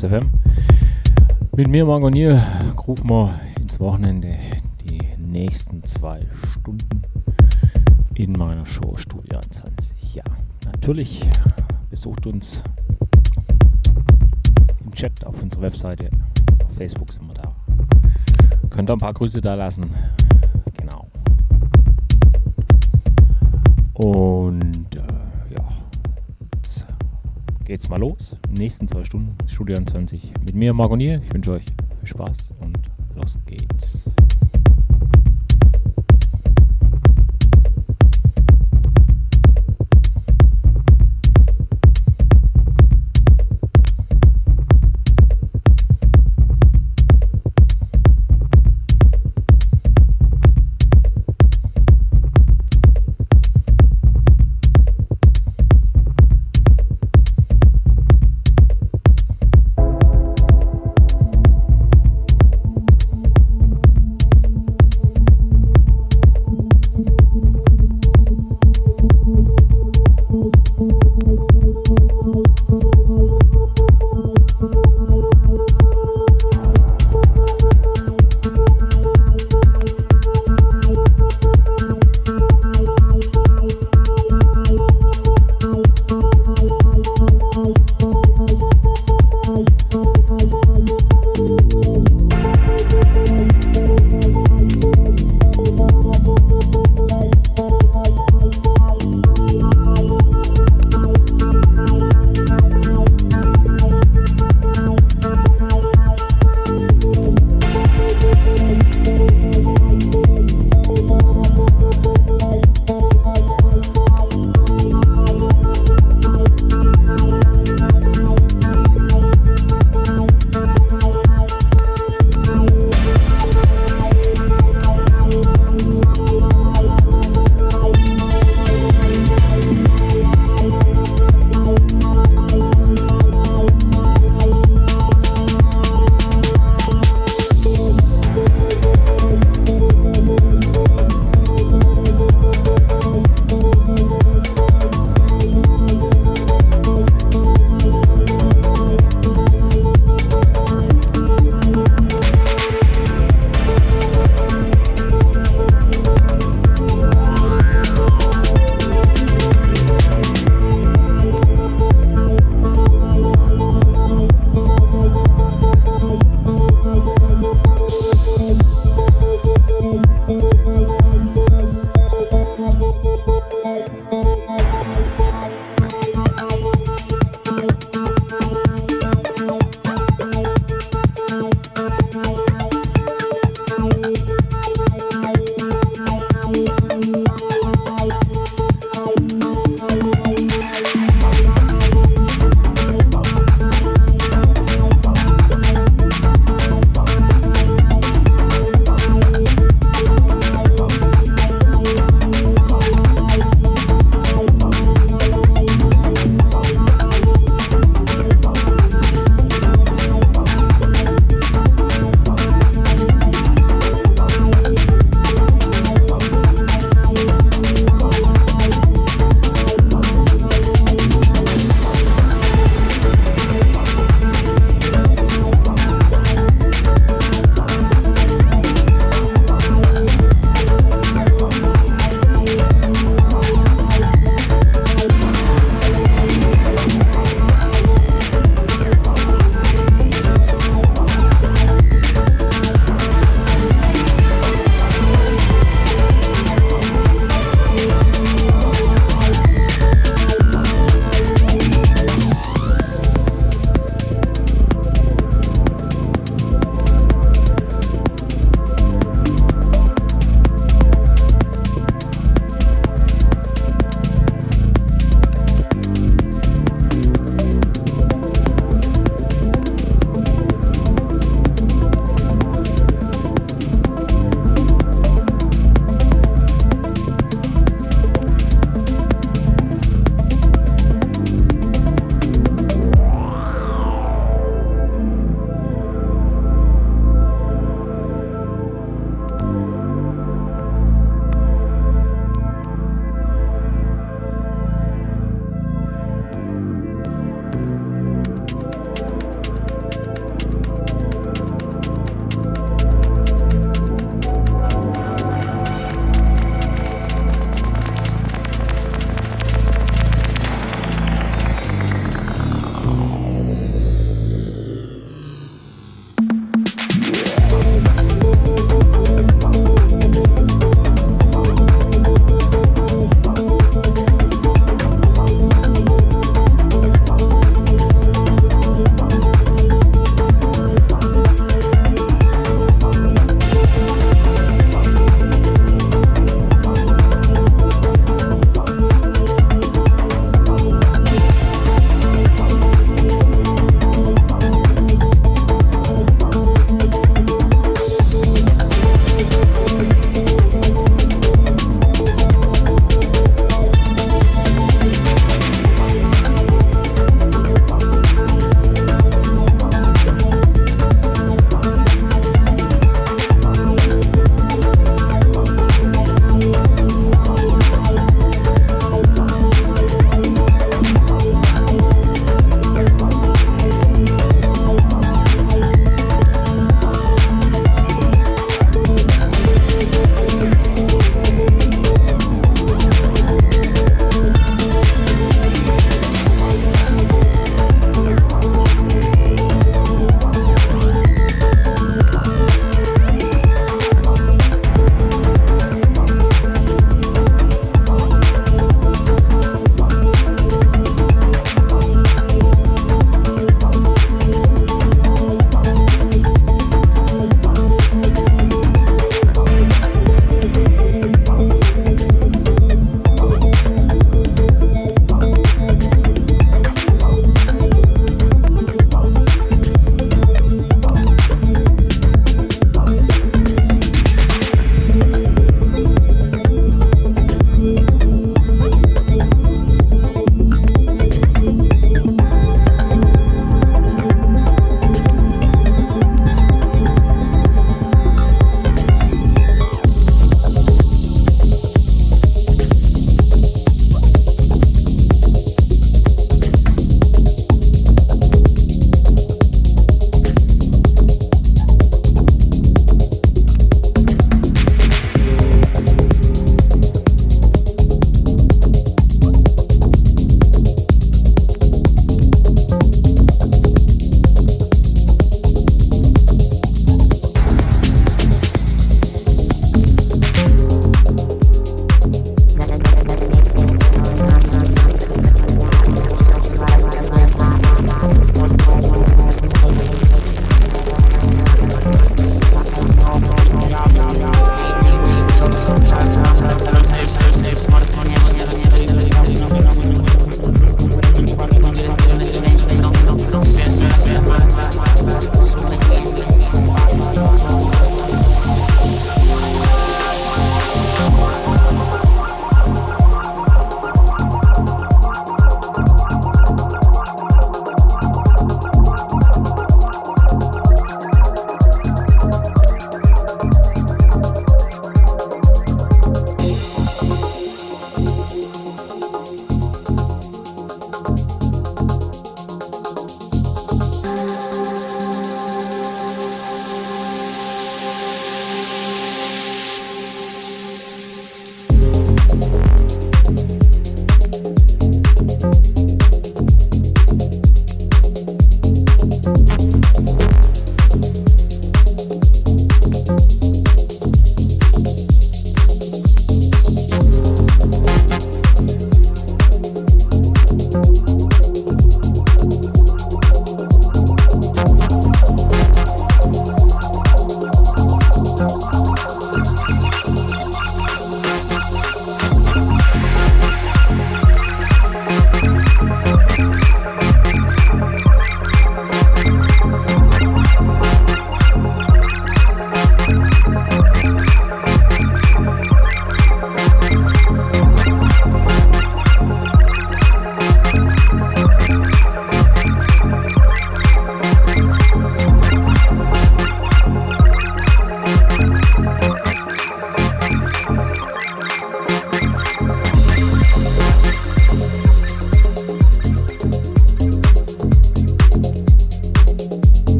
Sonos FM. Mit mir, Margot Niel, rufen wir ins Wochenende die nächsten zwei Stunden in meiner Show Studio 21. Ja, natürlich besucht uns im Chat auf unserer Webseite, auf Facebook sind wir da. Könnt ihr ein paar Grüße da lassen. Genau. Und geht's mal los. In den nächsten zwei Stunden, Studio 21 mit mir, Margonier. Ich wünsche euch viel Spaß und los geht's.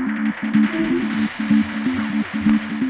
Thank you.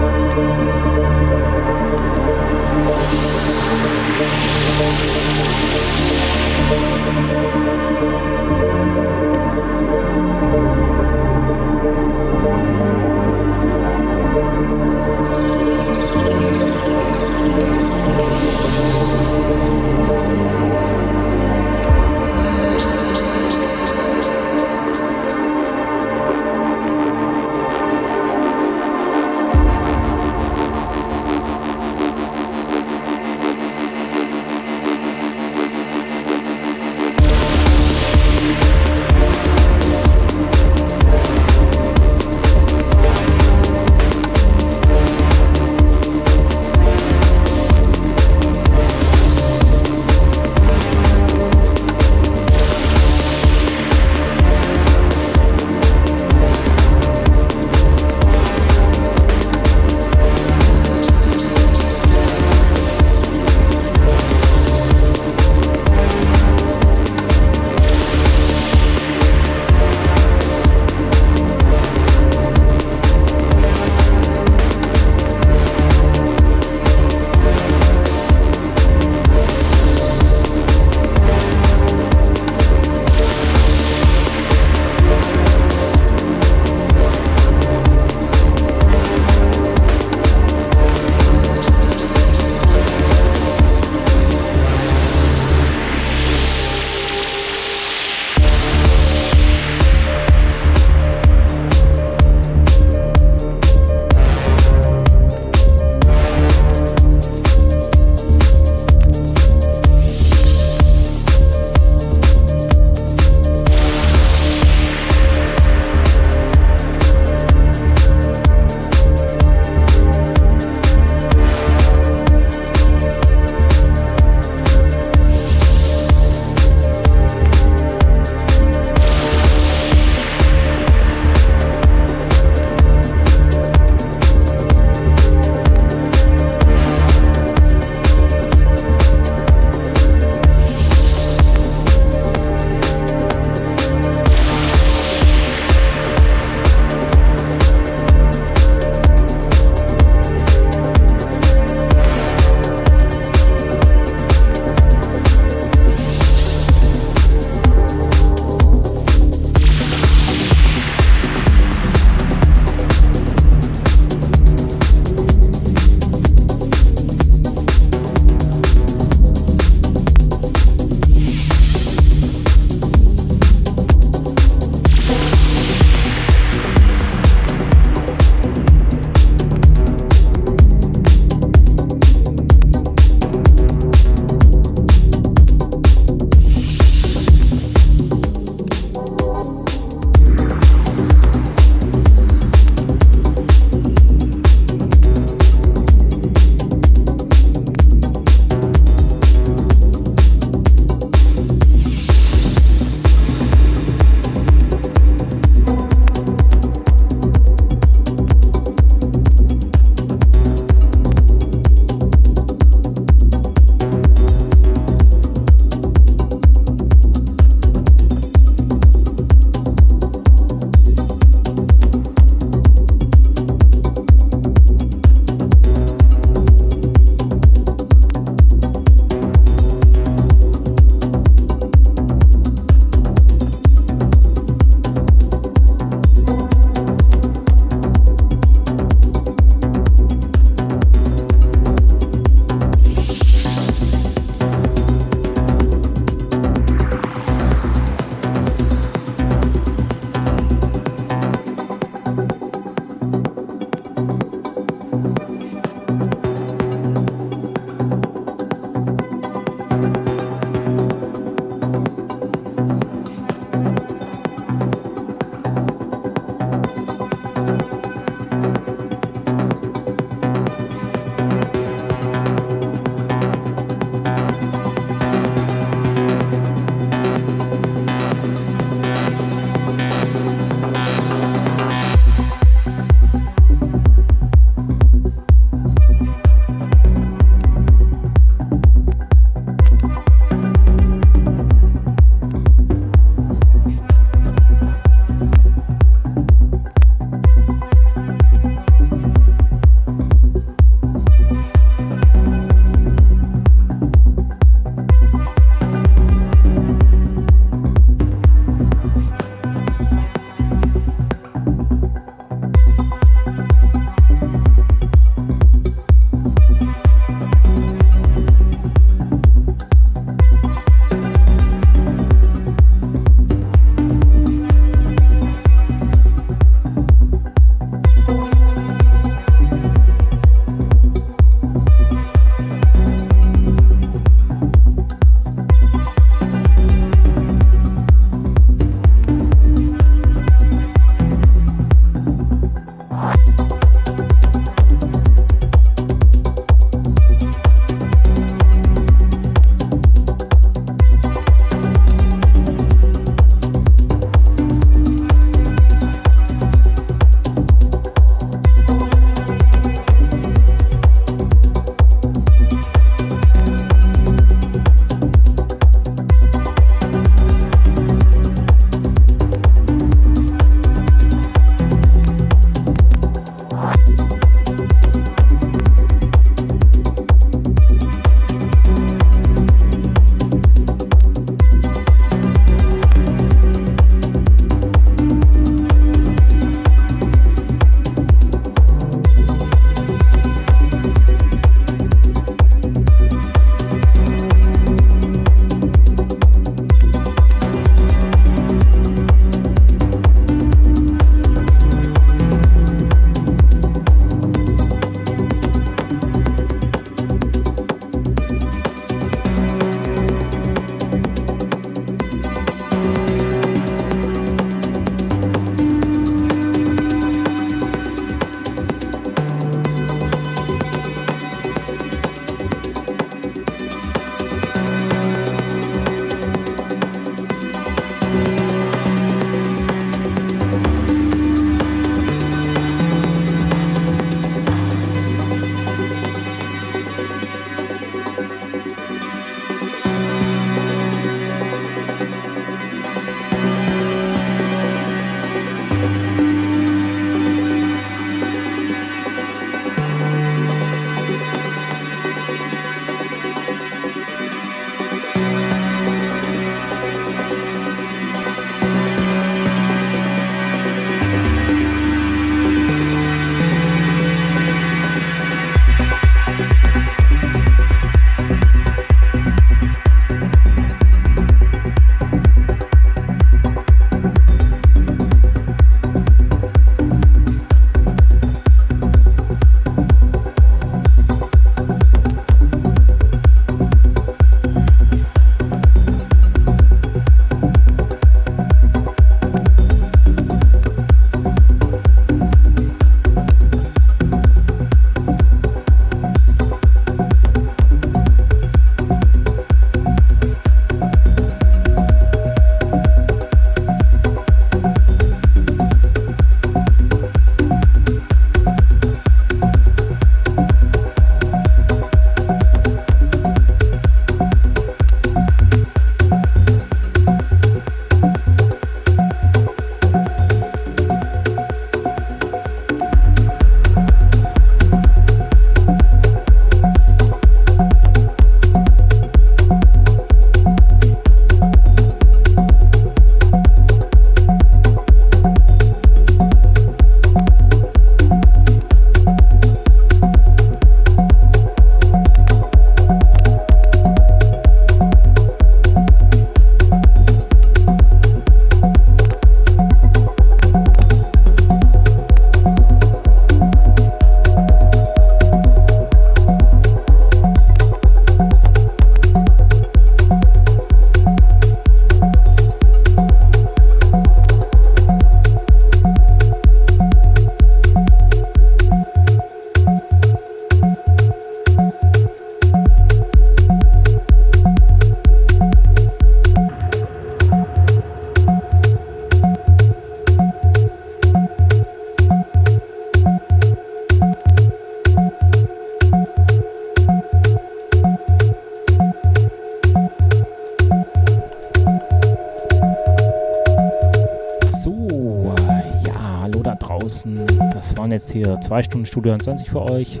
Stunden Studio 20 für euch.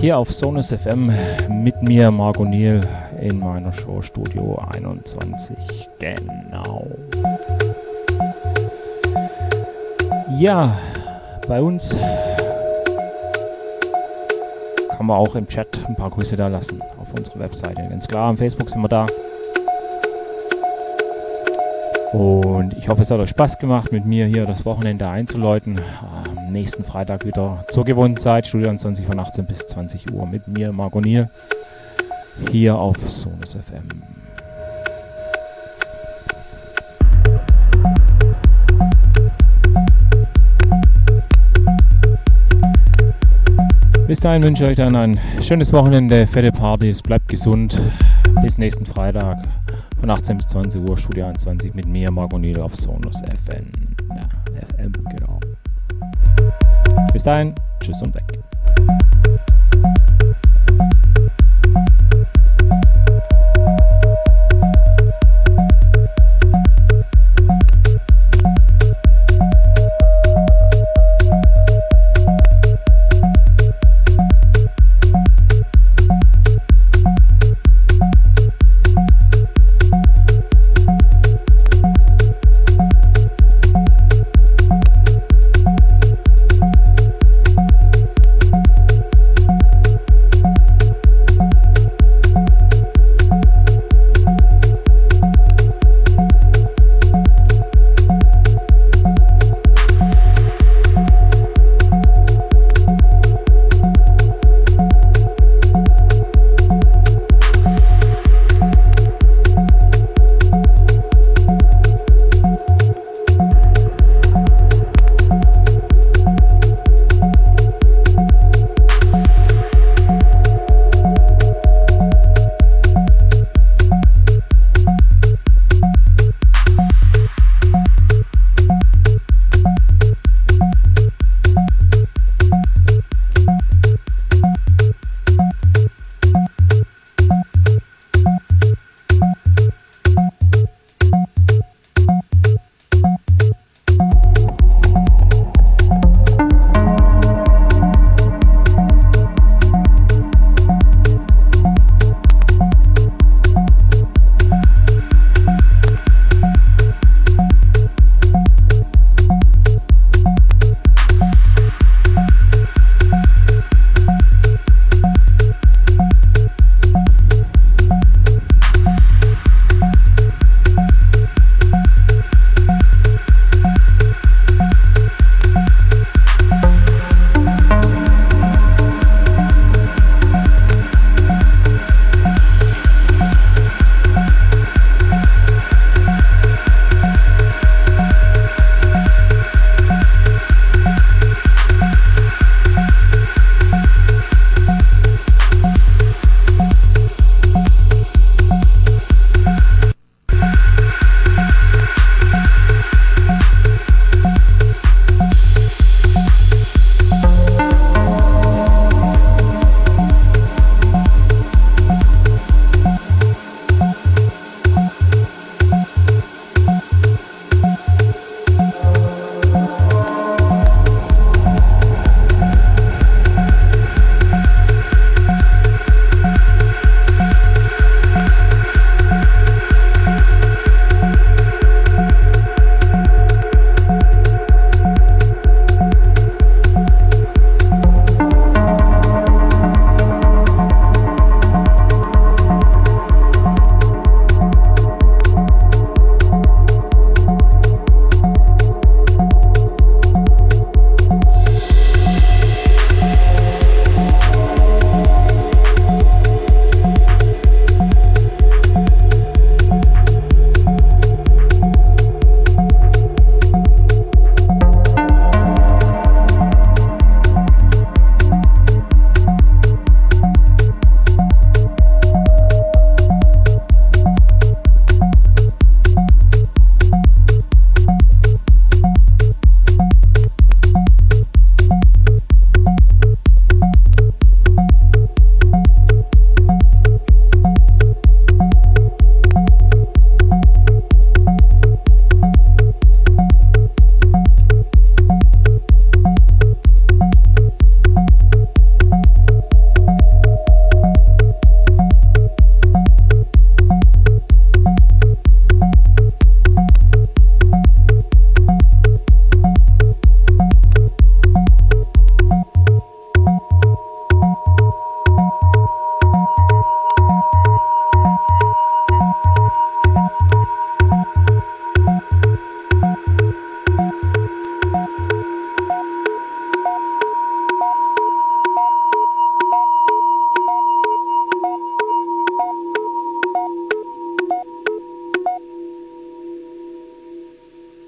Hier auf Sonus FM mit mir, Marco Niel, in meiner Show Studio 21. Genau. Ja, bei uns kann man auch im Chat ein paar Grüße da lassen auf unserer Webseite. Ganz klar, am Facebook sind wir da. Und ich hoffe, es hat euch Spaß gemacht, mit mir hier das Wochenende einzuläuten. Nächsten Freitag wieder zur gewohnten Zeit, Studio 20 von 18 bis 20 Uhr mit mir, Marco Nier, hier auf Sonus FM. Bis dahin wünsche ich euch dann ein schönes Wochenende, fette Partys, bleibt gesund. Bis nächsten Freitag von 18 bis 20 Uhr, Studio 21 mit mir, Marco Niedel auf Sonus FM, dahin, tschüss und weg.